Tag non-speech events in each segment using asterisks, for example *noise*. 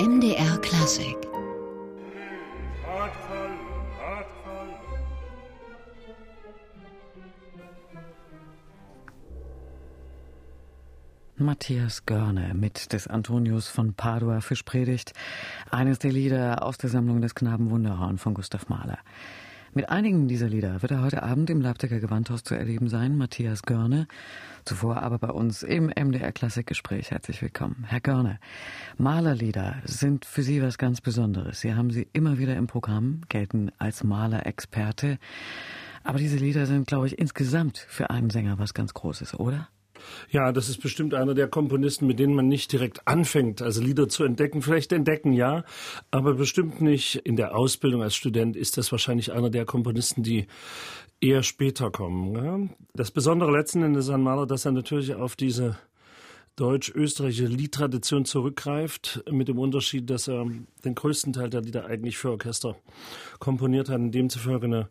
MDR Klassik Matthias Görne mit des Antonius von Padua Fischpredigt, eines der Lieder aus der Sammlung des Knaben Wunderhorn von Gustav Mahler. Mit einigen dieser Lieder wird er heute Abend im Leipziger Gewandhaus zu erleben sein, Matthias Görne. Zuvor aber bei uns im MDR Klassikgespräch. Herzlich willkommen. Herr Görne, Malerlieder sind für Sie was ganz Besonderes. Sie haben sie immer wieder im Programm, gelten als Malerexperte. Aber diese Lieder sind, glaube ich, insgesamt für einen Sänger was ganz Großes, oder? Ja, das ist bestimmt einer der Komponisten, mit denen man nicht direkt anfängt, also Lieder zu entdecken. Vielleicht entdecken, ja, aber bestimmt nicht in der Ausbildung als Student ist das wahrscheinlich einer der Komponisten, die eher später kommen. Ja? Das Besondere letzten Endes an Mahler, dass er natürlich auf diese deutsch-österreichische Liedtradition zurückgreift, mit dem Unterschied, dass er den größten Teil der Lieder eigentlich für Orchester komponiert hat, in demzufolge eine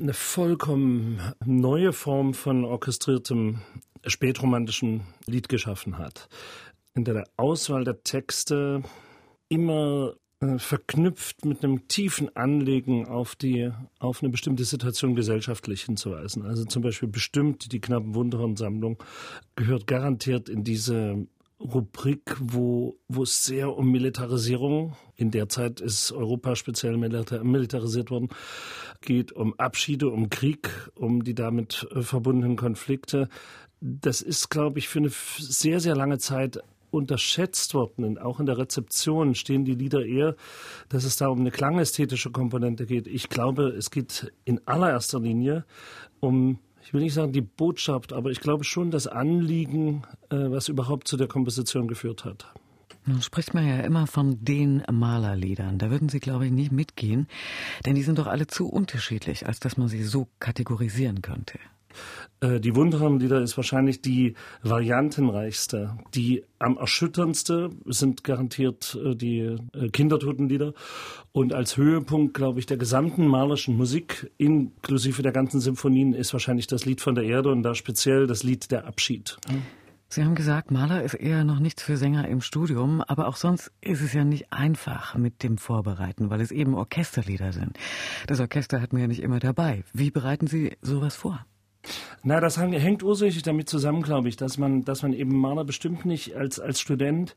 eine vollkommen neue Form von orchestriertem spätromantischen Lied geschaffen hat. In der Auswahl der Texte immer äh, verknüpft mit einem tiefen Anlegen auf die, auf eine bestimmte Situation gesellschaftlich hinzuweisen. Also zum Beispiel bestimmt die knappen Wunderhorn-Sammlung gehört garantiert in diese Rubrik, wo, wo es sehr um Militarisierung, in der Zeit ist Europa speziell militarisiert worden, geht, um Abschiede, um Krieg, um die damit äh, verbundenen Konflikte. Das ist, glaube ich, für eine sehr, sehr lange Zeit unterschätzt worden. Und auch in der Rezeption stehen die Lieder eher, dass es da um eine klangästhetische Komponente geht. Ich glaube, es geht in allererster Linie um ich will nicht sagen die Botschaft, aber ich glaube schon das Anliegen, äh, was überhaupt zu der Komposition geführt hat. Nun spricht man ja immer von den Malerliedern. Da würden Sie, glaube ich, nicht mitgehen, denn die sind doch alle zu unterschiedlich, als dass man sie so kategorisieren könnte. Äh, die Wunderhornlieder ist wahrscheinlich die variantenreichste. Die am erschütterndste sind garantiert äh, die äh, Kindertotenlieder. Und als Höhepunkt, glaube ich, der gesamten malerischen Musik, inklusive der ganzen Symphonien, ist wahrscheinlich das Lied von der Erde und da speziell das Lied Der Abschied. Sie haben gesagt, Maler ist eher noch nichts für Sänger im Studium, aber auch sonst ist es ja nicht einfach mit dem Vorbereiten, weil es eben Orchesterlieder sind. Das Orchester hat man ja nicht immer dabei. Wie bereiten Sie sowas vor? Na, das hängt ursächlich damit zusammen, glaube ich, dass man, dass man eben Maler bestimmt nicht als, als Student,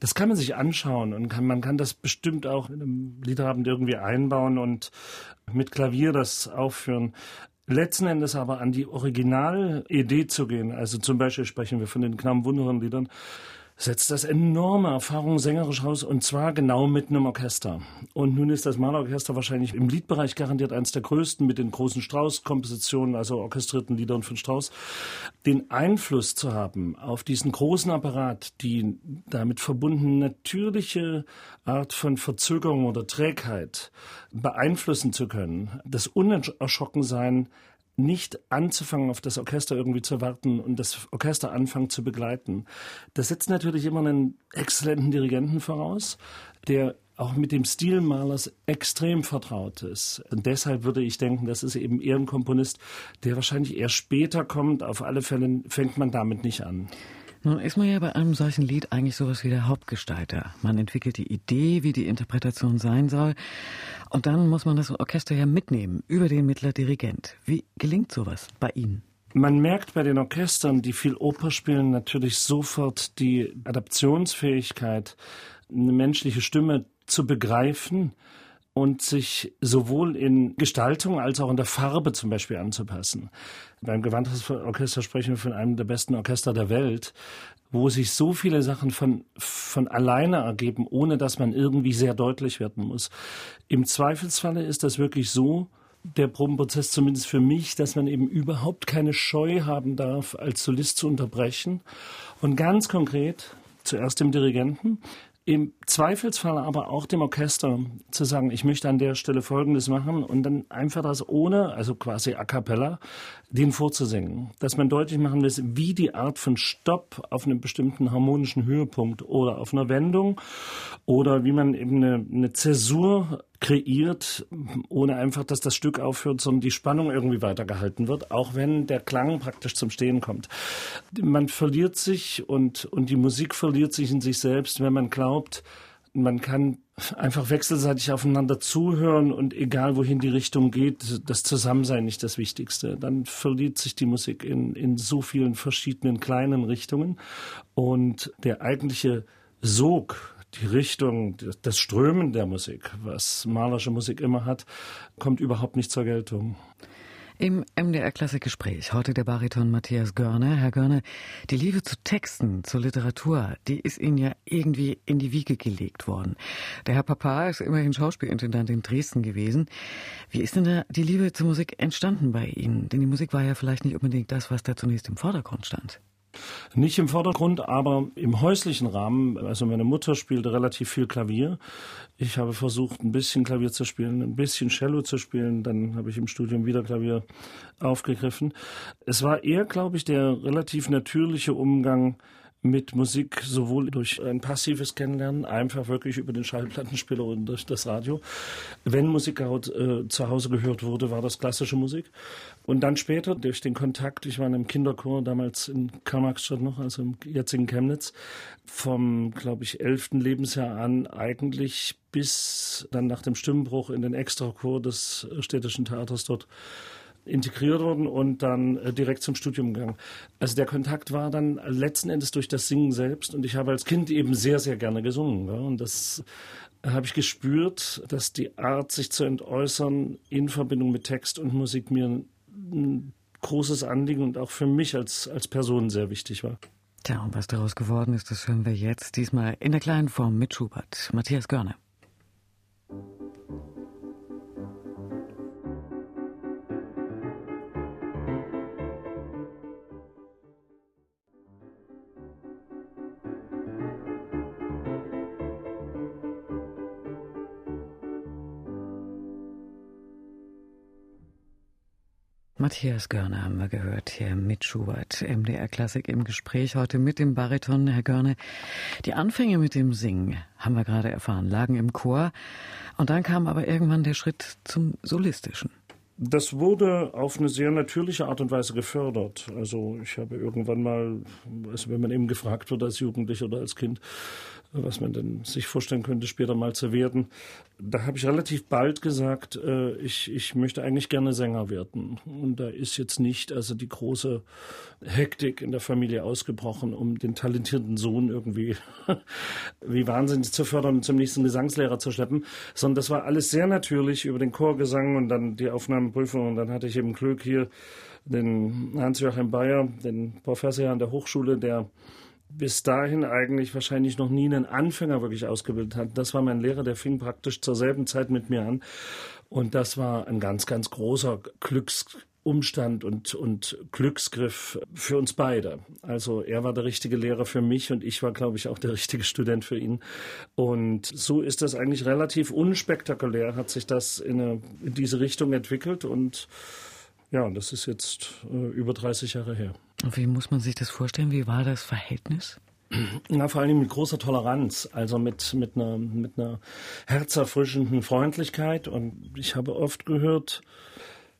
das kann man sich anschauen und kann, man kann das bestimmt auch in einem Liederabend irgendwie einbauen und mit Klavier das aufführen. Letzten Endes aber an die Originalidee zu gehen, also zum Beispiel sprechen wir von den Knamm Wunderen Liedern, setzt das enorme Erfahrung sängerisch raus und zwar genau mit einem Orchester. Und nun ist das Malerorchester wahrscheinlich im Liedbereich garantiert eines der größten mit den großen Strauß-Kompositionen, also orchestrierten Liedern von Strauß. Den Einfluss zu haben auf diesen großen Apparat, die damit verbunden natürliche Art von Verzögerung oder Trägheit beeinflussen zu können, das Unerschrockensein nicht anzufangen, auf das Orchester irgendwie zu warten und das Orchester anfangen zu begleiten. Das setzt natürlich immer einen exzellenten Dirigenten voraus, der auch mit dem Stil Malers extrem vertraut ist. Und deshalb würde ich denken, das ist eben eher ein Komponist, der wahrscheinlich eher später kommt. Auf alle Fälle fängt man damit nicht an. Nun ist man ja bei einem solchen Lied eigentlich sowas wie der Hauptgestalter. Man entwickelt die Idee, wie die Interpretation sein soll. Und dann muss man das Orchester ja mitnehmen über den Mittler-Dirigent. Wie gelingt sowas bei Ihnen? Man merkt bei den Orchestern, die viel Oper spielen, natürlich sofort die Adaptionsfähigkeit, eine menschliche Stimme zu begreifen und sich sowohl in Gestaltung als auch in der Farbe zum Beispiel anzupassen. Beim Gewandhausorchester sprechen wir von einem der besten Orchester der Welt, wo sich so viele Sachen von, von alleine ergeben, ohne dass man irgendwie sehr deutlich werden muss. Im Zweifelsfalle ist das wirklich so, der Probenprozess zumindest für mich, dass man eben überhaupt keine Scheu haben darf, als Solist zu unterbrechen. Und ganz konkret, zuerst dem Dirigenten, im Zweifelsfall aber auch dem Orchester zu sagen, ich möchte an der Stelle Folgendes machen und dann einfach das ohne, also quasi a cappella, den vorzusingen. Dass man deutlich machen lässt, wie die Art von Stopp auf einem bestimmten harmonischen Höhepunkt oder auf einer Wendung oder wie man eben eine, eine Zäsur kreiert, ohne einfach, dass das Stück aufhört, sondern die Spannung irgendwie weitergehalten wird, auch wenn der Klang praktisch zum Stehen kommt. Man verliert sich und, und die Musik verliert sich in sich selbst, wenn man glaubt, man kann einfach wechselseitig aufeinander zuhören und egal wohin die Richtung geht, das Zusammensein nicht das Wichtigste. Dann verliert sich die Musik in, in so vielen verschiedenen kleinen Richtungen und der eigentliche Sog, die Richtung, das Strömen der Musik, was malerische Musik immer hat, kommt überhaupt nicht zur Geltung. Im MDR Klassikgespräch heute der Bariton Matthias Görner. Herr Görner, die Liebe zu Texten, zur Literatur, die ist Ihnen ja irgendwie in die Wiege gelegt worden. Der Herr Papa ist immerhin Schauspielintendant in Dresden gewesen. Wie ist denn da die Liebe zur Musik entstanden bei Ihnen? Denn die Musik war ja vielleicht nicht unbedingt das, was da zunächst im Vordergrund stand. Nicht im Vordergrund, aber im häuslichen Rahmen. Also meine Mutter spielte relativ viel Klavier. Ich habe versucht, ein bisschen Klavier zu spielen, ein bisschen Cello zu spielen. Dann habe ich im Studium wieder Klavier aufgegriffen. Es war eher, glaube ich, der relativ natürliche Umgang mit Musik sowohl durch ein passives Kennenlernen, einfach wirklich über den Schallplattenspieler und durch das Radio. Wenn Musik äh, zu Hause gehört wurde, war das klassische Musik. Und dann später durch den Kontakt, ich war in einem Kinderchor damals in Karl-Marx-Stadt noch, also im jetzigen Chemnitz, vom, glaube ich, elften Lebensjahr an eigentlich bis dann nach dem Stimmbruch in den Extrachor des städtischen Theaters dort integriert worden und dann äh, direkt zum Studium gegangen. Also der Kontakt war dann letzten Endes durch das Singen selbst und ich habe als Kind eben sehr, sehr gerne gesungen. Ja, und das habe ich gespürt, dass die Art, sich zu entäußern in Verbindung mit Text und Musik mir ein großes Anliegen und auch für mich als, als Person sehr wichtig war. Tja, und was daraus geworden ist, das hören wir jetzt, diesmal in der kleinen Form mit Schubert. Matthias Görne. Matthias Görner haben wir gehört hier mit Schubert, MDR Klassik im Gespräch heute mit dem Bariton, Herr Görner. Die Anfänge mit dem Singen, haben wir gerade erfahren, lagen im Chor und dann kam aber irgendwann der Schritt zum Solistischen. Das wurde auf eine sehr natürliche Art und Weise gefördert. Also ich habe irgendwann mal, also wenn man eben gefragt wird als Jugendlicher oder als Kind, was man denn sich vorstellen könnte, später mal zu werden. Da habe ich relativ bald gesagt, äh, ich, ich möchte eigentlich gerne Sänger werden. Und da ist jetzt nicht also die große Hektik in der Familie ausgebrochen, um den talentierten Sohn irgendwie *laughs* wie wahnsinnig zu fördern und zum nächsten Gesangslehrer zu schleppen, sondern das war alles sehr natürlich über den Chorgesang und dann die Aufnahmeprüfung und dann hatte ich eben Glück hier den Hans-Joachim Bayer, den Professor an der Hochschule, der bis dahin eigentlich wahrscheinlich noch nie einen Anfänger wirklich ausgebildet hat. Das war mein Lehrer, der fing praktisch zur selben Zeit mit mir an. Und das war ein ganz, ganz großer Glücksumstand und, und Glücksgriff für uns beide. Also er war der richtige Lehrer für mich und ich war, glaube ich, auch der richtige Student für ihn. Und so ist das eigentlich relativ unspektakulär, hat sich das in, eine, in diese Richtung entwickelt und ja, das ist jetzt äh, über 30 Jahre her. Wie muss man sich das vorstellen? Wie war das Verhältnis? Ja, vor allem mit großer Toleranz, also mit, mit, einer, mit einer herzerfrischenden Freundlichkeit. Und ich habe oft gehört,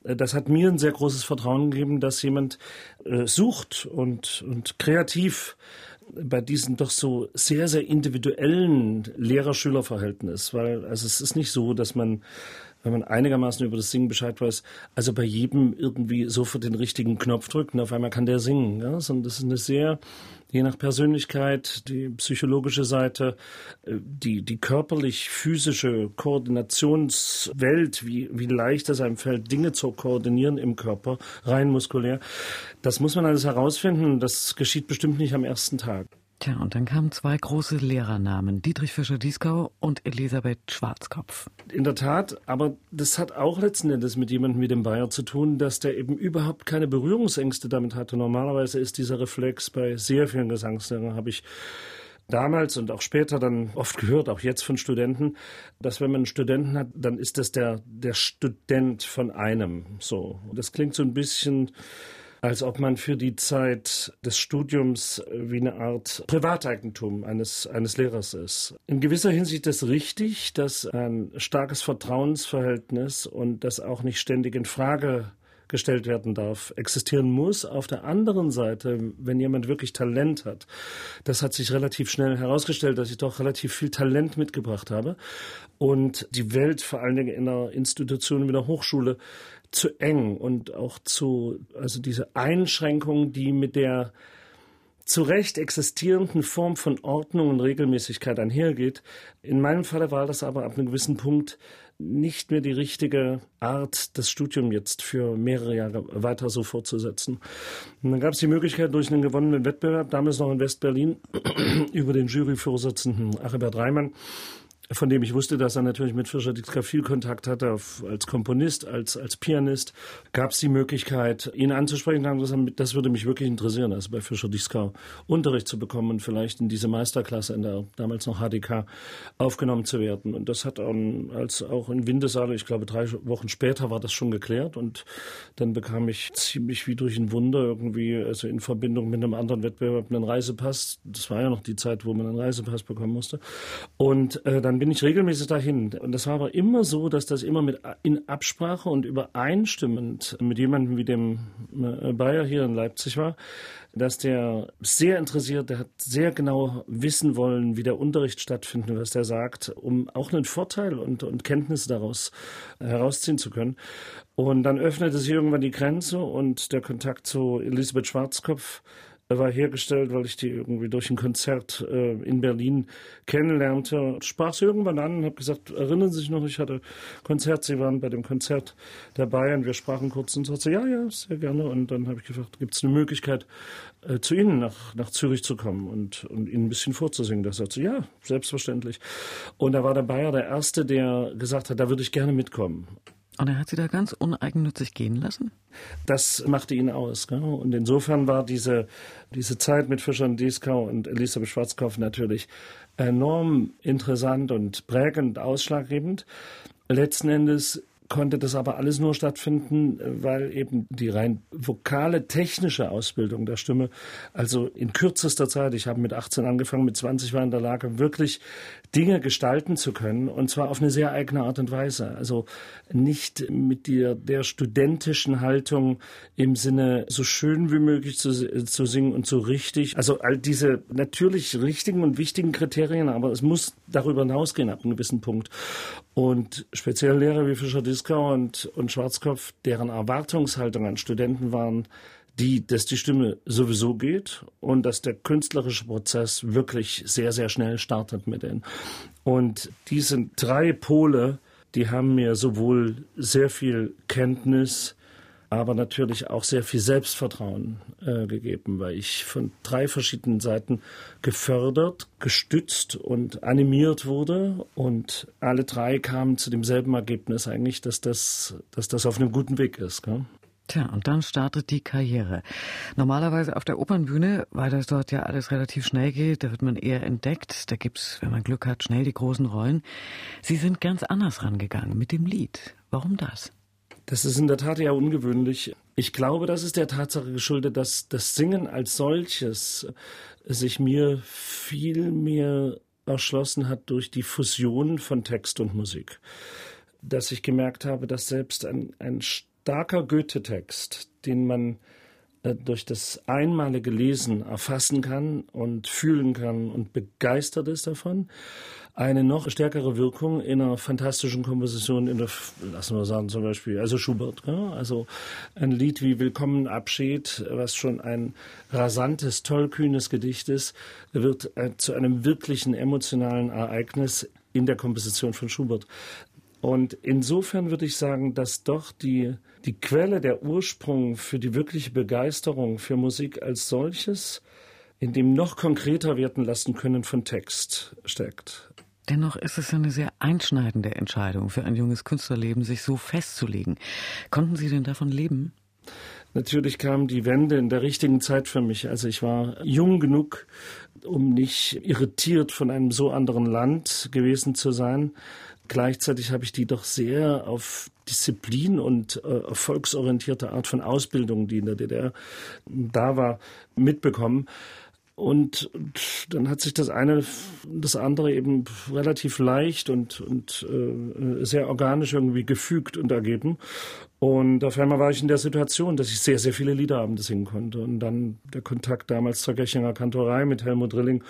äh, das hat mir ein sehr großes Vertrauen gegeben, dass jemand äh, sucht und, und kreativ bei diesem doch so sehr, sehr individuellen Lehrer-Schüler-Verhältnis, weil also es ist nicht so, dass man wenn man einigermaßen über das Singen Bescheid weiß, also bei jedem irgendwie sofort den richtigen Knopf drückt und auf einmal kann der singen. Ja? Sondern das ist eine sehr, je nach Persönlichkeit, die psychologische Seite, äh, die, die körperlich-physische Koordinationswelt, wie, wie leicht es einem fällt, Dinge zu koordinieren im Körper, rein muskulär. Das muss man alles herausfinden. Das geschieht bestimmt nicht am ersten Tag. Tja, und dann kamen zwei große Lehrernamen, Dietrich Fischer-Dieskau und Elisabeth Schwarzkopf. In der Tat, aber das hat auch letzten Endes mit jemandem wie dem Bayer zu tun, dass der eben überhaupt keine Berührungsängste damit hatte. Normalerweise ist dieser Reflex bei sehr vielen Gesangslehrern, habe ich damals und auch später dann oft gehört, auch jetzt von Studenten, dass wenn man einen Studenten hat, dann ist das der, der Student von einem. So. Das klingt so ein bisschen als ob man für die Zeit des Studiums wie eine Art Privateigentum eines, eines Lehrers ist. In gewisser Hinsicht ist richtig, dass ein starkes Vertrauensverhältnis und das auch nicht ständig in Frage gestellt werden darf, existieren muss. Auf der anderen Seite, wenn jemand wirklich Talent hat, das hat sich relativ schnell herausgestellt, dass ich doch relativ viel Talent mitgebracht habe und die Welt vor allen Dingen in einer Institution wie der Hochschule zu eng und auch zu, also diese Einschränkungen, die mit der zu Recht existierenden Form von Ordnung und Regelmäßigkeit einhergeht. In meinem Falle war das aber ab einem gewissen Punkt nicht mehr die richtige Art, das Studium jetzt für mehrere Jahre weiter so fortzusetzen. Und dann gab es die Möglichkeit durch einen gewonnenen Wettbewerb, damals noch in Westberlin, *clears throat* über den Juryvorsitzenden Achibert Reimann, von dem ich wusste, dass er natürlich mit Fischer Dietrich viel Kontakt hatte, als Komponist, als, als Pianist, gab es die Möglichkeit, ihn anzusprechen. Das würde mich wirklich interessieren, also bei Fischer Dieskau Unterricht zu bekommen und vielleicht in diese Meisterklasse in der damals noch HDK aufgenommen zu werden. Und das hat dann, als auch in Windesaale, ich glaube drei Wochen später war das schon geklärt und dann bekam ich ziemlich wie durch ein Wunder irgendwie, also in Verbindung mit einem anderen Wettbewerb, einen Reisepass. Das war ja noch die Zeit, wo man einen Reisepass bekommen musste. Und äh, dann bin ich regelmäßig dahin. Und das war aber immer so, dass das immer mit in Absprache und übereinstimmend mit jemandem wie dem äh, Bayer hier in Leipzig war, dass der sehr interessiert, der hat sehr genau wissen wollen, wie der Unterricht stattfindet, was der sagt, um auch einen Vorteil und, und Kenntnisse daraus herausziehen zu können. Und dann öffnete sich irgendwann die Grenze und der Kontakt zu Elisabeth Schwarzkopf war hergestellt, weil ich die irgendwie durch ein Konzert äh, in Berlin kennenlernte. Sprach sie irgendwann an und habe gesagt, erinnern Sie sich noch, ich hatte Konzert, Sie waren bei dem Konzert dabei und wir sprachen kurz und sagte, ja, ja, sehr gerne. Und dann habe ich gefragt, gibt es eine Möglichkeit, äh, zu Ihnen nach, nach Zürich zu kommen und, und Ihnen ein bisschen vorzusingen? Das sagte sie, ja, selbstverständlich. Und da war der Bayer der Erste, der gesagt hat, da würde ich gerne mitkommen. Und er hat sie da ganz uneigennützig gehen lassen? Das machte ihn aus. Gell? Und insofern war diese, diese Zeit mit Fischer und Dieskau und Elisabeth Schwarzkopf natürlich enorm interessant und prägend, ausschlaggebend. Letzten Endes konnte das aber alles nur stattfinden, weil eben die rein vokale, technische Ausbildung der Stimme, also in kürzester Zeit, ich habe mit 18 angefangen, mit 20 war in der Lage, wirklich Dinge gestalten zu können und zwar auf eine sehr eigene Art und Weise. Also nicht mit der, der studentischen Haltung im Sinne, so schön wie möglich zu, zu singen und so richtig. Also all diese natürlich richtigen und wichtigen Kriterien, aber es muss darüber hinausgehen ab einem gewissen Punkt. Und speziell Lehrer wie Fischer Dieskau und, und Schwarzkopf, deren Erwartungshaltung an Studenten waren, die, dass die Stimme sowieso geht und dass der künstlerische Prozess wirklich sehr, sehr schnell startet mit denen. Und diese drei Pole, die haben mir sowohl sehr viel Kenntnis, aber natürlich auch sehr viel Selbstvertrauen äh, gegeben, weil ich von drei verschiedenen Seiten gefördert, gestützt und animiert wurde und alle drei kamen zu demselben Ergebnis eigentlich, dass das, dass das auf einem guten Weg ist. Gell? Tja, und dann startet die Karriere. Normalerweise auf der Opernbühne, weil das dort ja alles relativ schnell geht, da wird man eher entdeckt, da gibt's, wenn man Glück hat, schnell die großen Rollen. Sie sind ganz anders rangegangen mit dem Lied. Warum das? Das ist in der Tat ja ungewöhnlich. Ich glaube, das ist der Tatsache geschuldet, dass das Singen als solches sich mir viel mehr erschlossen hat durch die Fusion von Text und Musik. Dass ich gemerkt habe, dass selbst ein, ein starker Goethe-Text, den man äh, durch das einmalige Lesen erfassen kann und fühlen kann und begeistert ist davon, eine noch stärkere Wirkung in einer fantastischen Komposition in der, lassen wir sagen zum Beispiel, also Schubert, also ein Lied wie Willkommen Abschied, was schon ein rasantes, tollkühnes Gedicht ist, wird äh, zu einem wirklichen emotionalen Ereignis in der Komposition von Schubert. Und insofern würde ich sagen, dass doch die, die Quelle, der Ursprung für die wirkliche Begeisterung für Musik als solches in dem noch konkreter werden lassen können von Text steckt. Dennoch ist es eine sehr einschneidende Entscheidung für ein junges Künstlerleben, sich so festzulegen. Konnten Sie denn davon leben? Natürlich kam die Wende in der richtigen Zeit für mich. Also ich war jung genug, um nicht irritiert von einem so anderen Land gewesen zu sein. Gleichzeitig habe ich die doch sehr auf Disziplin und äh, erfolgsorientierte Art von Ausbildung, die in der DDR da war, mitbekommen. Und, dann hat sich das eine, das andere eben relativ leicht und, und äh, sehr organisch irgendwie gefügt und ergeben. Und auf einmal war ich in der Situation, dass ich sehr, sehr viele Liederabende singen konnte. Und dann der Kontakt damals zur Göchinger Kantorei mit Helmut Rilling.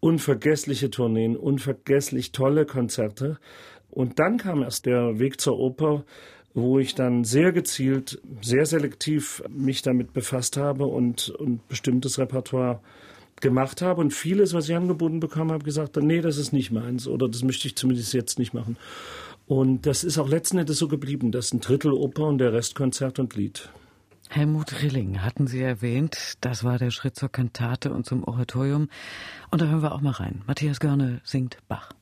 Unvergessliche Tourneen, unvergesslich tolle Konzerte. Und dann kam erst der Weg zur Oper, wo ich dann sehr gezielt, sehr selektiv mich damit befasst habe und, und bestimmtes Repertoire gemacht habe und vieles, was ich angeboten bekommen habe, gesagt habe, nee, das ist nicht meins oder das möchte ich zumindest jetzt nicht machen. Und das ist auch letzten Endes so geblieben. Das ist ein Drittel Oper und der Rest Konzert und Lied. Helmut Rilling hatten Sie erwähnt. Das war der Schritt zur Kantate und zum Oratorium. Und da hören wir auch mal rein. Matthias Görne singt Bach.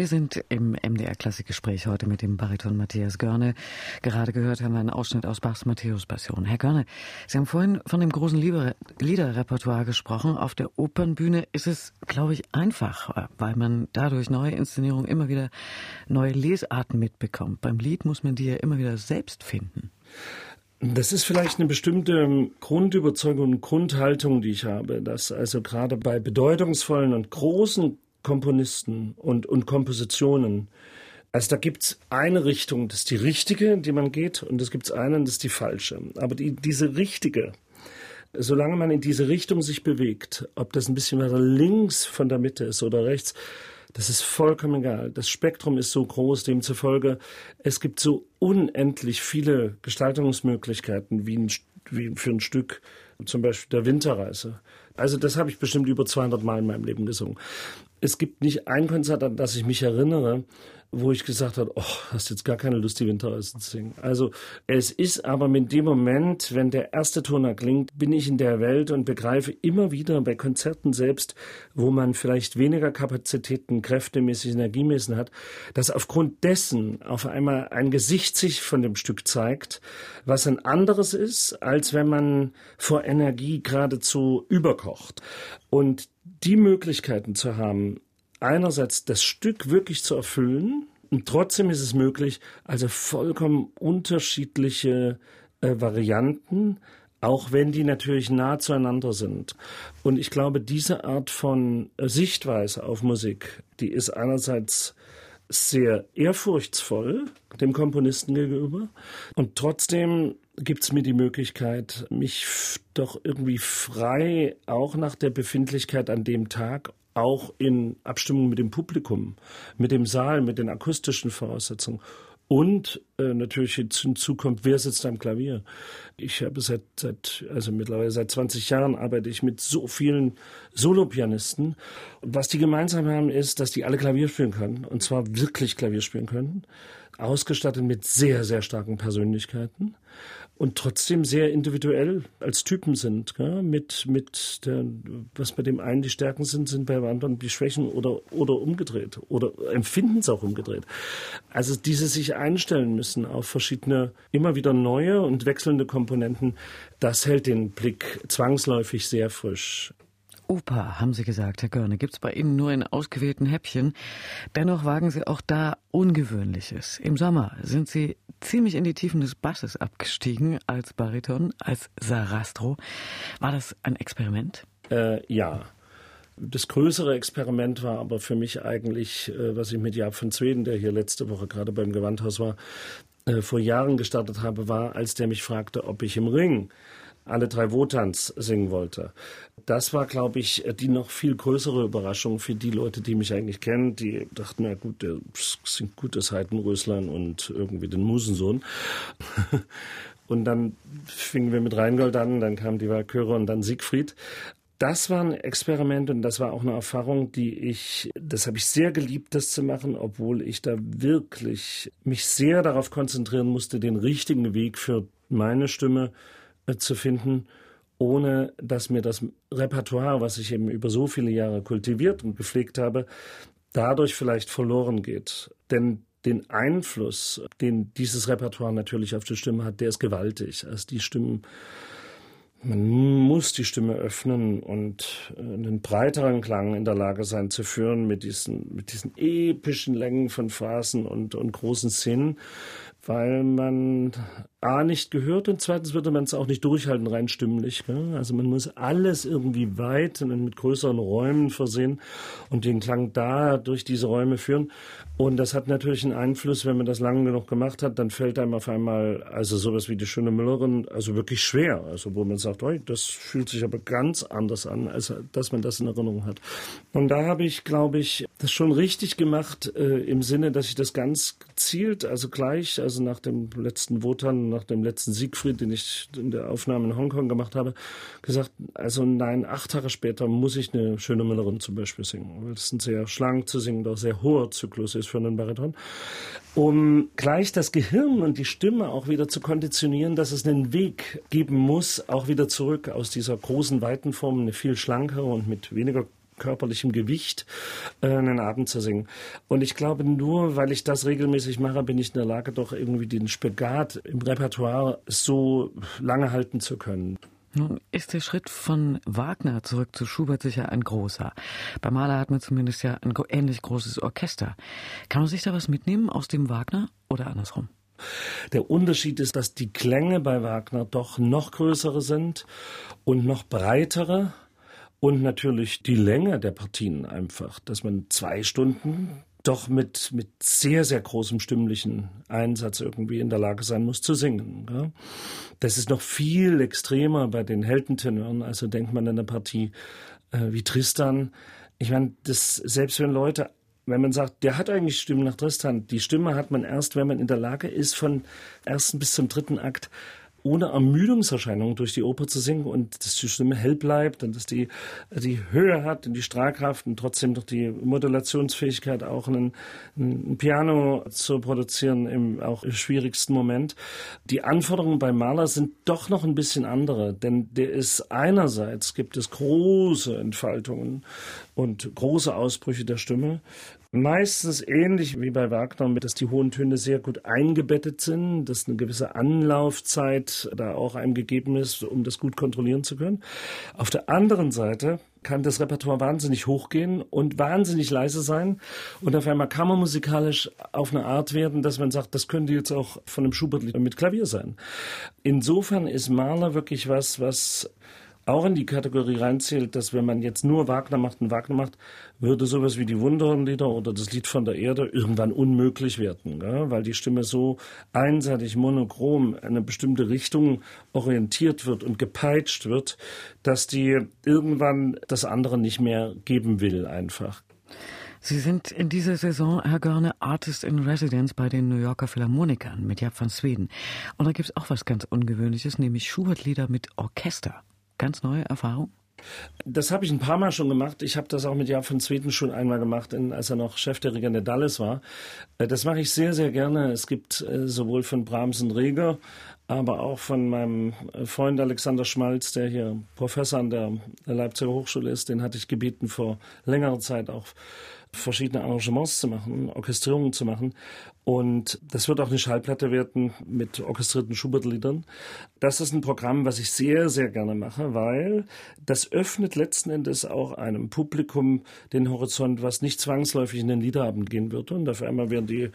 Wir sind im MDR Klassikgespräch heute mit dem Bariton Matthias Görne. Gerade gehört haben wir einen Ausschnitt aus Bachs Matthäus-Passion. Herr Görne, Sie haben vorhin von dem großen Liederrepertoire gesprochen. Auf der Opernbühne ist es, glaube ich, einfach, weil man dadurch neue Inszenierungen immer wieder neue Lesarten mitbekommt. Beim Lied muss man die ja immer wieder selbst finden. Das ist vielleicht eine bestimmte Grundüberzeugung und Grundhaltung, die ich habe, dass also gerade bei bedeutungsvollen und großen Komponisten und, und Kompositionen. Also da gibt's eine Richtung, das ist die richtige, die man geht, und es gibt eine, das ist die falsche. Aber die, diese richtige, solange man in diese Richtung sich bewegt, ob das ein bisschen weiter links von der Mitte ist oder rechts, das ist vollkommen egal. Das Spektrum ist so groß, demzufolge es gibt so unendlich viele Gestaltungsmöglichkeiten wie, ein, wie für ein Stück, zum Beispiel der Winterreise. Also das habe ich bestimmt über 200 Mal in meinem Leben gesungen. Es gibt nicht ein Konzert, an das ich mich erinnere, wo ich gesagt habe, oh, hast jetzt gar keine Lust, die Winterreisen zu singen. Also es ist aber mit dem Moment, wenn der erste Ton erklingt, bin ich in der Welt und begreife immer wieder bei Konzerten selbst, wo man vielleicht weniger Kapazitäten, kräftemäßig, energiemäßig hat, dass aufgrund dessen auf einmal ein Gesicht sich von dem Stück zeigt, was ein anderes ist, als wenn man vor Energie geradezu überkocht. Und die Möglichkeiten zu haben, einerseits das Stück wirklich zu erfüllen und trotzdem ist es möglich, also vollkommen unterschiedliche äh, Varianten, auch wenn die natürlich nah zueinander sind. Und ich glaube, diese Art von äh, Sichtweise auf Musik, die ist einerseits sehr ehrfurchtsvoll dem Komponisten gegenüber und trotzdem gibt es mir die Möglichkeit, mich doch irgendwie frei auch nach der Befindlichkeit an dem Tag auch in Abstimmung mit dem Publikum, mit dem Saal, mit den akustischen Voraussetzungen. Und äh, natürlich hinzu kommt, wer sitzt am Klavier? Ich habe seit, seit, also mittlerweile seit 20 Jahren arbeite ich mit so vielen Solopianisten. Und was die gemeinsam haben, ist, dass die alle Klavier spielen können. Und zwar wirklich Klavier spielen können. Ausgestattet mit sehr, sehr starken Persönlichkeiten und trotzdem sehr individuell als Typen sind. Gell? Mit, mit der, was bei dem einen die Stärken sind, sind bei dem anderen die Schwächen oder, oder umgedreht oder empfinden es auch umgedreht. Also diese sich einstellen müssen auf verschiedene, immer wieder neue und wechselnde Komponenten, das hält den Blick zwangsläufig sehr frisch. Oper, haben Sie gesagt, Herr Görne, gibt's bei Ihnen nur in ausgewählten Häppchen. Dennoch wagen Sie auch da Ungewöhnliches. Im Sommer sind Sie ziemlich in die Tiefen des Basses abgestiegen als Bariton, als Sarastro. War das ein Experiment? Äh, ja. Das größere Experiment war aber für mich eigentlich, äh, was ich mit Jaap von Zweden, der hier letzte Woche gerade beim Gewandhaus war, äh, vor Jahren gestartet habe, war, als der mich fragte, ob ich im Ring alle drei Wotans singen wollte. Das war, glaube ich, die noch viel größere Überraschung für die Leute, die mich eigentlich kennen. Die dachten, na gut, der singt gut das Heitenröslein und irgendwie den Musensohn. *laughs* und dann fingen wir mit Rheingold an, dann kam die Walküre und dann Siegfried. Das war ein Experiment und das war auch eine Erfahrung, die ich, das habe ich sehr geliebt, das zu machen, obwohl ich da wirklich mich sehr darauf konzentrieren musste, den richtigen Weg für meine Stimme äh, zu finden, ohne dass mir das Repertoire, was ich eben über so viele Jahre kultiviert und gepflegt habe, dadurch vielleicht verloren geht. Denn den Einfluss, den dieses Repertoire natürlich auf die Stimme hat, der ist gewaltig. Also die Stimmen Man muss die Stimme öffnen und äh, einen breiteren Klang in der Lage sein zu führen mit diesen, mit diesen epischen Längen von Phrasen und, und großen Szenen, weil man A nicht gehört und zweitens würde man es auch nicht durchhalten, rein stimmlich. Gell? Also man muss alles irgendwie weit und mit größeren Räumen versehen und den Klang da durch diese Räume führen. Und das hat natürlich einen Einfluss, wenn man das lange genug gemacht hat, dann fällt einem auf einmal, also sowas wie die schöne Müllerin, also wirklich schwer. Also wo man sagt, oh, das fühlt sich aber ganz anders an, als dass man das in Erinnerung hat. Und da habe ich, glaube ich, das schon richtig gemacht, äh, im Sinne, dass ich das ganz gezielt, also gleich, also nach dem letzten Wotan, nach dem letzten Siegfried, den ich in der Aufnahme in Hongkong gemacht habe, gesagt, also nein, acht Tage später muss ich eine schöne Müllerin zum Beispiel singen, weil das ein sehr schlank zu singen, doch sehr hoher Zyklus ist für einen Bariton, um gleich das Gehirn und die Stimme auch wieder zu konditionieren, dass es einen Weg geben muss, auch wieder zurück aus dieser großen, weiten Form, eine viel schlankere und mit weniger körperlichem Gewicht äh, einen Abend zu singen. Und ich glaube, nur weil ich das regelmäßig mache, bin ich in der Lage, doch irgendwie den Spagat im Repertoire so lange halten zu können. Nun ist der Schritt von Wagner zurück zu Schubert sicher ein großer. Bei Mahler hat man zumindest ja ein ähnlich großes Orchester. Kann man sich da was mitnehmen aus dem Wagner oder andersrum? Der Unterschied ist, dass die Klänge bei Wagner doch noch größere sind und noch breitere und natürlich die Länge der Partien einfach, dass man zwei Stunden doch mit, mit sehr, sehr großem stimmlichen Einsatz irgendwie in der Lage sein muss zu singen. Gell? Das ist noch viel extremer bei den Heldentenören. Also denkt man an eine Partie äh, wie Tristan. Ich meine, das, selbst wenn Leute wenn man sagt, der hat eigentlich Stimmen nach Tristan, die Stimme hat man erst, wenn man in der Lage ist, von ersten bis zum dritten Akt ohne Ermüdungserscheinungen durch die Oper zu singen und dass die Stimme hell bleibt und dass die die Höhe hat und die Strahlkraft und trotzdem doch die Modulationsfähigkeit auch ein, ein Piano zu produzieren im auch schwierigsten Moment. Die Anforderungen beim Maler sind doch noch ein bisschen andere, denn der ist einerseits gibt es große Entfaltungen und große Ausbrüche der Stimme Meistens ähnlich wie bei Wagner, dass die hohen Töne sehr gut eingebettet sind, dass eine gewisse Anlaufzeit da auch einem gegeben ist, um das gut kontrollieren zu können. Auf der anderen Seite kann das Repertoire wahnsinnig hochgehen und wahnsinnig leise sein und auf einmal kammermusikalisch auf eine Art werden, dass man sagt, das könnte jetzt auch von einem Schubert mit Klavier sein. Insofern ist Mahler wirklich was, was auch in die Kategorie reinzählt, dass wenn man jetzt nur Wagner macht und Wagner macht, würde sowas wie die Wunderlieder oder das Lied von der Erde irgendwann unmöglich werden, gell? weil die Stimme so einseitig monochrom in eine bestimmte Richtung orientiert wird und gepeitscht wird, dass die irgendwann das andere nicht mehr geben will einfach. Sie sind in dieser Saison, Herr Görne, Artist in Residence bei den New Yorker Philharmonikern mit Jaap van Sweden. Und da gibt es auch was ganz Ungewöhnliches, nämlich Schubert-Lieder mit Orchester. Ganz neue Erfahrung? Das habe ich ein paar Mal schon gemacht. Ich habe das auch mit Jaap von Zweten schon einmal gemacht, als er noch Chefdirigent der Dalles war. Äh, das mache ich sehr, sehr gerne. Es gibt äh, sowohl von Brahms und Reger, aber auch von meinem äh, Freund Alexander Schmalz, der hier Professor an der Leipziger Hochschule ist. Den hatte ich gebeten, vor längerer Zeit auch verschiedene Arrangements zu machen, Orchestrierungen zu machen. Und das wird auch eine Schallplatte werden mit orchestrierten Schubert-Liedern. Das ist ein Programm, was ich sehr, sehr gerne mache, weil das öffnet letzten Endes auch einem Publikum den Horizont, was nicht zwangsläufig in den Liederabend gehen wird. Und auf einmal werden die,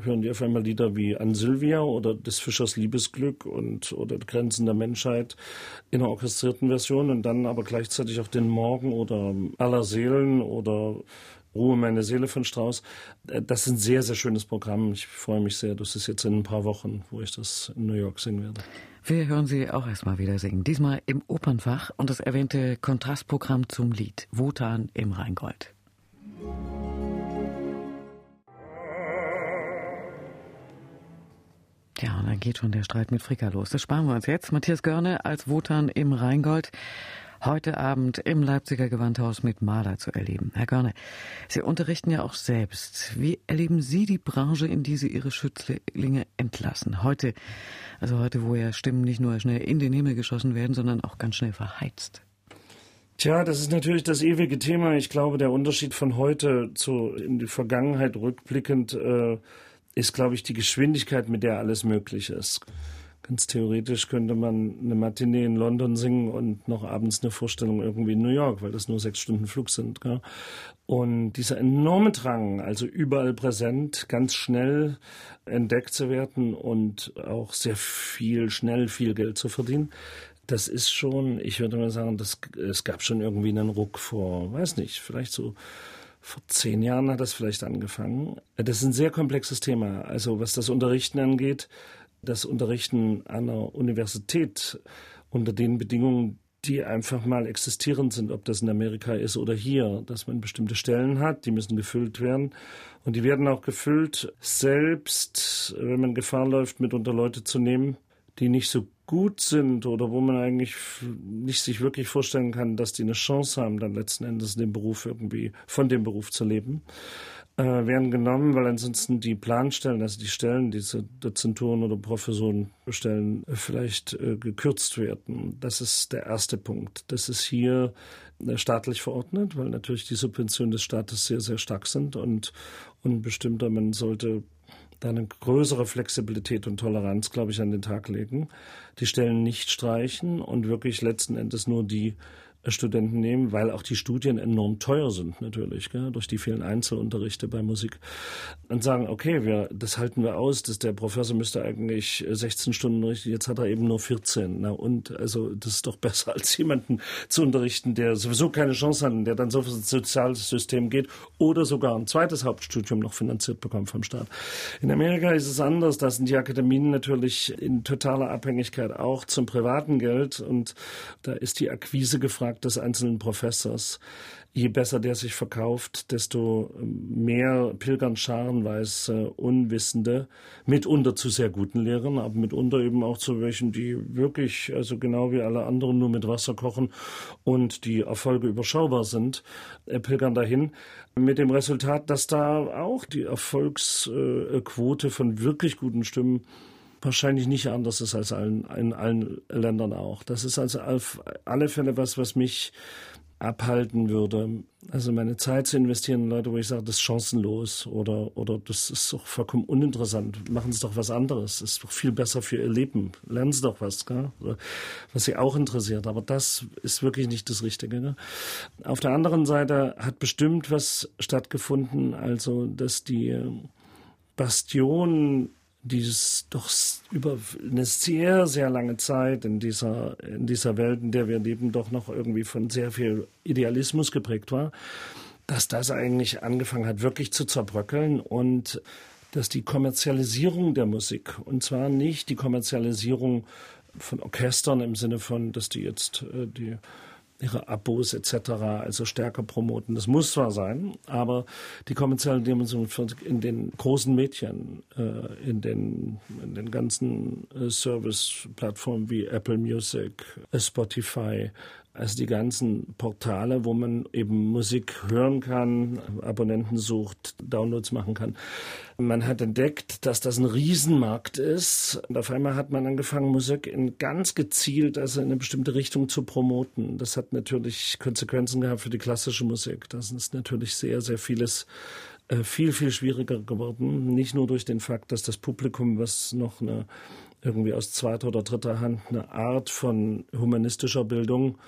hören die auf einmal Lieder wie An Sylvia oder des Fischers Liebesglück und, oder Grenzen der Menschheit in einer orchestrierten Version und dann aber gleichzeitig auch den Morgen oder Aller Seelen oder Ruhe meine Seele von Strauss. Äh, das ist ein sehr, sehr schönes Programm. Ich freue mich sehr. Das ist jetzt in ein paar Wochen, wo ich das in New York singen werde. Wir hören Sie auch erstmal wieder singen. Diesmal im Opernfach und das erwähnte Kontrastprogramm zum Lied Wotan im Rheingold. Ja, und dann geht schon der Streit mit Fricka los. Das sparen wir uns jetzt. Matthias Görne als Wotan im Rheingold heute Abend im Leipziger Gewandhaus mit Maler zu erleben. Herr Görne, Sie unterrichten ja auch selbst. Wie erleben Sie die Branche, in die Sie Ihre Schützlinge entlassen? Heute, also heute, wo ja Stimmen nicht nur schnell in den Himmel geschossen werden, sondern auch ganz schnell verheizt. Tja, das ist natürlich das ewige Thema. Ich glaube, der Unterschied von heute zu in die Vergangenheit rückblickend äh, ist, glaube ich, die Geschwindigkeit, mit der alles möglich ist. Ganz theoretisch könnte man eine Matinee in London singen und noch abends eine Vorstellung irgendwie in New York, weil das nur sechs Stunden Flug sind. Gell? Und dieser enorme Drang, also überall präsent, ganz schnell entdeckt zu werden und auch sehr viel, schnell viel Geld zu verdienen, das ist schon, ich würde mal sagen, das, es gab schon irgendwie einen Ruck vor, weiß nicht, vielleicht so vor zehn Jahren hat das vielleicht angefangen. Das ist ein sehr komplexes Thema. Also was das Unterrichten angeht, das Unterrichten einer Universität unter den Bedingungen, die einfach mal existierend sind, ob das in Amerika ist oder hier, dass man bestimmte Stellen hat, die müssen gefüllt werden. Und die werden auch gefüllt, selbst wenn man Gefahr läuft, mitunter Leute zu nehmen, die nicht so gut sind oder wo man eigentlich nicht sich wirklich vorstellen kann, dass die eine Chance haben, dann letzten Endes den Beruf irgendwie von dem Beruf zu leben, äh, werden genommen, weil ansonsten die Planstellen, also die Stellen, diese Dozenturen oder Professorenstellen vielleicht äh, gekürzt werden. Das ist der erste Punkt. Das ist hier äh, staatlich verordnet, weil natürlich die Subventionen des Staates sehr, sehr stark sind und, und bestimmter, man sollte da eine größere Flexibilität und Toleranz, glaube ich, an den Tag legen. Die Stellen nicht streichen und wirklich letzten Endes nur die Studenten nehmen, weil auch die Studien enorm teuer sind natürlich, gell, durch die vielen Einzelunterrichte bei Musik. Und sagen, okay, wir, das halten wir aus, dass der Professor müsste eigentlich 16 Stunden unterrichten, jetzt hat er eben nur 14. Na und, also das ist doch besser, *laughs* als jemanden zu unterrichten, der sowieso keine Chance hat, der dann so ins soziales System geht oder sogar ein zweites Hauptstudium noch finanziert bekommt vom Staat. In Amerika ist es anders, da sind die Akademien natürlich in totaler Abhängigkeit auch zum privaten Geld und da ist die Akquise gefragt, Auftrag des einzelnen Professors. Je besser der sich verkauft, desto mehr pilgern scharenweise Unwissende, mitunter zu sehr guten Lehrern, aber mitunter eben auch zu welchen, die wirklich, also genau wie alle anderen, nur mit Wasser kochen und die Erfolge überschaubar sind, äh, pilgern dahin. Mit dem Resultat, dass da auch die Erfolgsquote von wirklich guten Stimmen wahrscheinlich nicht anders ist als allen, in allen Ländern auch. Das ist also auf alle Fälle was, was mich abhalten würde, also meine Zeit zu investieren in Leute, wo ich sage, das ist chancenlos oder, oder das ist doch vollkommen uninteressant. Machen Sie doch was anderes. Das ist doch viel besser für Ihr Leben. Lernen Sie doch was, gell? was Sie auch interessiert. Aber das ist wirklich nicht das Richtige. Gell? Auf der anderen Seite hat bestimmt was stattgefunden, also dass die Bastion dieses doch über eine sehr, sehr lange Zeit in dieser, in dieser Welt, in der wir leben, doch noch irgendwie von sehr viel Idealismus geprägt war, dass das eigentlich angefangen hat, wirklich zu zerbröckeln und dass die Kommerzialisierung der Musik, und zwar nicht die Kommerzialisierung von Orchestern im Sinne von, dass die jetzt äh, die ihre Abos etc. also stärker promoten. Das muss zwar sein, aber die kommerzielle Dimension in den großen Medien, äh, in, den, in den ganzen äh, Service-Plattformen wie Apple Music, Spotify, also die ganzen Portale, wo man eben Musik hören kann, Abonnenten sucht, Downloads machen kann. Man hat entdeckt, dass das ein Riesenmarkt ist. Und auf einmal hat man angefangen, Musik in ganz gezielt, also in eine bestimmte Richtung zu promoten. Das hat natürlich Konsequenzen gehabt für die klassische Musik. Das ist natürlich sehr, sehr vieles äh, viel, viel schwieriger geworden. Nicht nur durch den Fakt, dass das Publikum, was noch eine irgendwie aus zweiter oder dritter Hand eine Art von humanistischer Bildung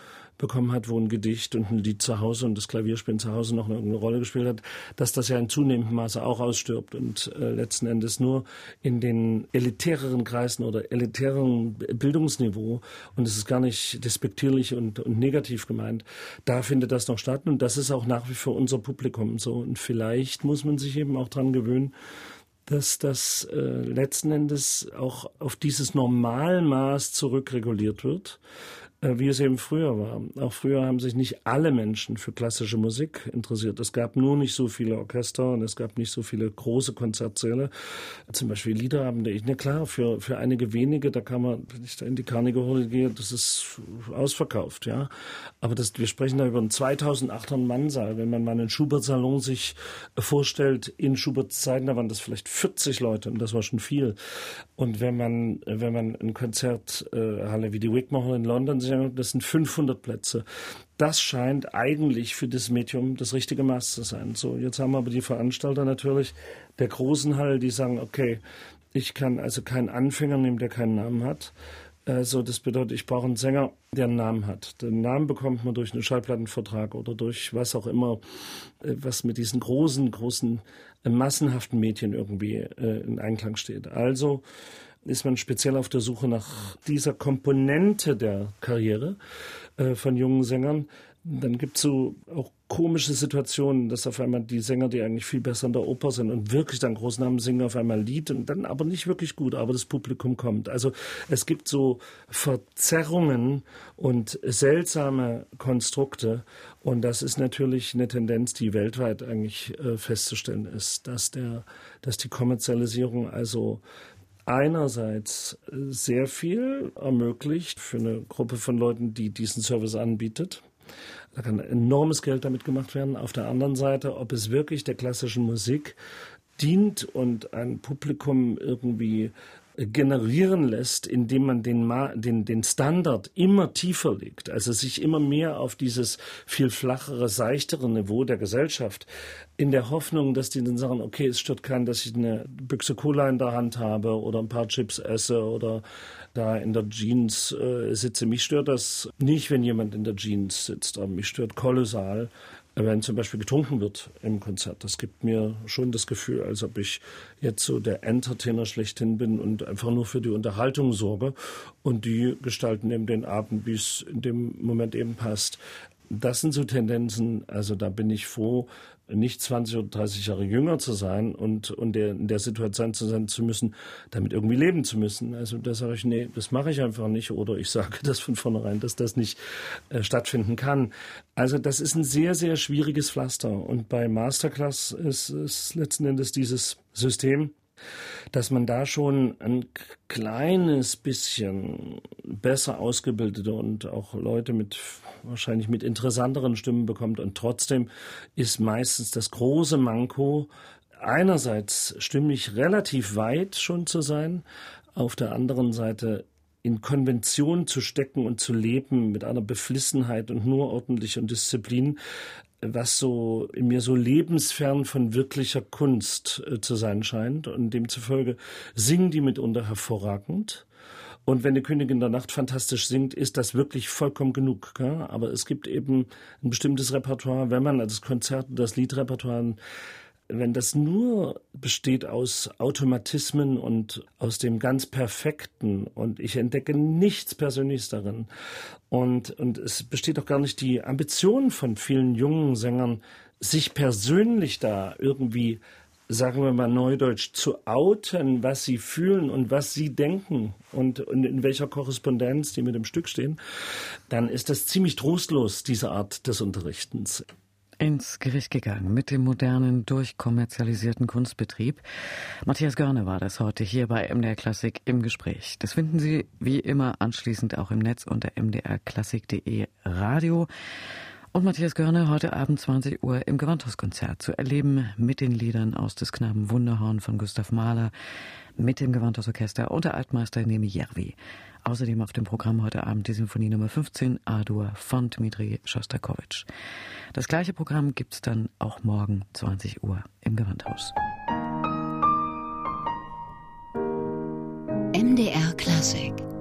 bekommen hat, wo ein Gedicht und ein Lied zu Hause und das Klavierspielen zu Hause noch eine Rolle gespielt hat, dass das ja in zunehmendem Maße auch ausstirbt und äh, letzten Endes nur in den elitäreren Kreisen oder elitäreren Bildungsniveau und es ist gar nicht despektierlich und, und negativ gemeint, da findet das noch statt und das ist auch nach wie vor unser Publikum so und vielleicht muss man sich eben auch dran gewöhnen, dass das äh, letzten Endes auch auf dieses Normalmaß zurückreguliert wird. Äh, wie es eben früher war. Auch früher haben sich nicht alle Menschen für klassische Musik interessiert. Es gab nur nicht so viele Orchester und es gab nicht so viele große Konzertsäle. Zum Beispiel Liederabende. Na klar, für, für einige wenige, da kann man, wenn ich da in die Carnegie Hall gehe, das ist ausverkauft, ja. Aber das, wir sprechen da über einen 2800 Mannsaal. Wenn man mal einen Schubert-Salon sich vorstellt, in Schuberts Zeiten, da waren das vielleicht 40 Leute und das war schon viel. Und wenn man, wenn man ein Konzerthalle wie die Wigmore Hall in London sich das sind 500 Plätze. Das scheint eigentlich für das Medium das richtige Maß zu sein. So, jetzt haben aber die Veranstalter natürlich der großen Halle, die sagen, okay, Ich kann also keinen Anfänger nehmen, der keinen Namen hat. Also das bedeutet, ich brauche einen Sänger, der einen Namen hat. Den Namen bekommt man durch einen Schallplattenvertrag oder durch was auch immer, äh, was mit diesen großen, großen, äh, massenhaften Medien irgendwie äh, in Einklang steht. Also ist man speziell auf der Suche nach dieser Komponente der Karriere von jungen Sängern, dann gibt es so auch komische Situationen, dass auf einmal die Sänger, die eigentlich viel besser in der Oper sind und wirklich dann Großnamen singen, auf einmal Lied und dann aber nicht wirklich gut, aber das Publikum kommt. Also es gibt so Verzerrungen und seltsame Konstrukte und das ist natürlich eine Tendenz, die weltweit eigentlich äh, festzustellen ist, dass der, dass die Kommerzialisierung also einerseits sehr viel ermöglicht für eine Gruppe von Leuten, die diesen Service anbietet da kann enormes Geld damit gemacht werden. Auf der anderen Seite, ob es wirklich der klassischen Musik dient und ein Publikum irgendwie generieren lässt, indem man den, den, den Standard immer tiefer legt, also sich immer mehr auf dieses viel flachere, seichtere Niveau der Gesellschaft, in der Hoffnung, dass die dann sagen, okay, es stört keinen, dass ich eine Büchse Cola in der Hand habe oder ein paar Chips esse oder da in der Jeans äh, sitze. Mich stört das nicht, wenn jemand in der Jeans sitzt, aber mich stört kolossal, wenn zum Beispiel getrunken wird im Konzert. Das gibt mir schon das Gefühl, als ob ich jetzt so der Entertainer schlechthin bin und einfach nur für die Unterhaltung sorge. Und die gestalten eben den Abend, wie es in dem Moment eben passt. Das sind so Tendenzen, also da bin ich froh, nicht 20 oder 30 Jahre jünger zu sein und, und der, in der Situation zu sein zu müssen, damit irgendwie leben zu müssen. Also da sage ich, nee, das mache ich einfach nicht oder ich sage das von vornherein, dass das nicht äh, stattfinden kann. Also das ist ein sehr, sehr schwieriges Pflaster und bei Masterclass ist es letzten Endes dieses System, dass man da schon ein kleines bisschen besser ausgebildete und auch Leute mit wahrscheinlich mit interessanteren Stimmen bekommt. Und trotzdem ist meistens das große Manko, einerseits stimmlich relativ weit schon zu sein, auf der anderen Seite in Konvention zu stecken und zu leben mit einer Beflissenheit und nur ordentlich und Disziplin, was so in mir so lebensfern von wirklicher Kunst äh, zu sein scheint. Und demzufolge singen die mitunter hervorragend. Und wenn die Königin der Nacht fantastisch singt, ist das wirklich vollkommen genug. Gell? Aber es gibt eben ein bestimmtes Repertoire, wenn man das Konzert, das Liedrepertoire wenn das nur besteht aus Automatismen und aus dem ganz Perfekten und ich entdecke nichts Persönliches darin und, und es besteht auch gar nicht die Ambition von vielen jungen Sängern, sich persönlich da irgendwie sagen wir mal neudeutsch, zu outen, was sie fühlen und was sie denken und, und, in welcher Korrespondenz die mit dem Stück stehen, dann ist das ziemlich trostlos, diese Art des Unterrichtens ins Gericht gegangen mit dem modernen, durchkommerzialisierten Kunstbetrieb. Matthias Görne war das heute hier bei MDR Klassik im Gespräch. Das finden Sie wie immer anschließend auch im Netz unter mdrklassik.de Radio. Und Matthias Görne heute Abend 20 Uhr im Gewandhauskonzert zu erleben mit den Liedern aus des Knaben Wunderhorn von Gustav Mahler, mit dem Gewandhausorchester und der Altmeister Nemi Järvi. Außerdem auf dem Programm heute Abend die Sinfonie Nummer 15 A-Dur von Dmitri Schostakowitsch. Das gleiche Programm gibt's dann auch morgen 20 Uhr im Gewandhaus. MDR Klassik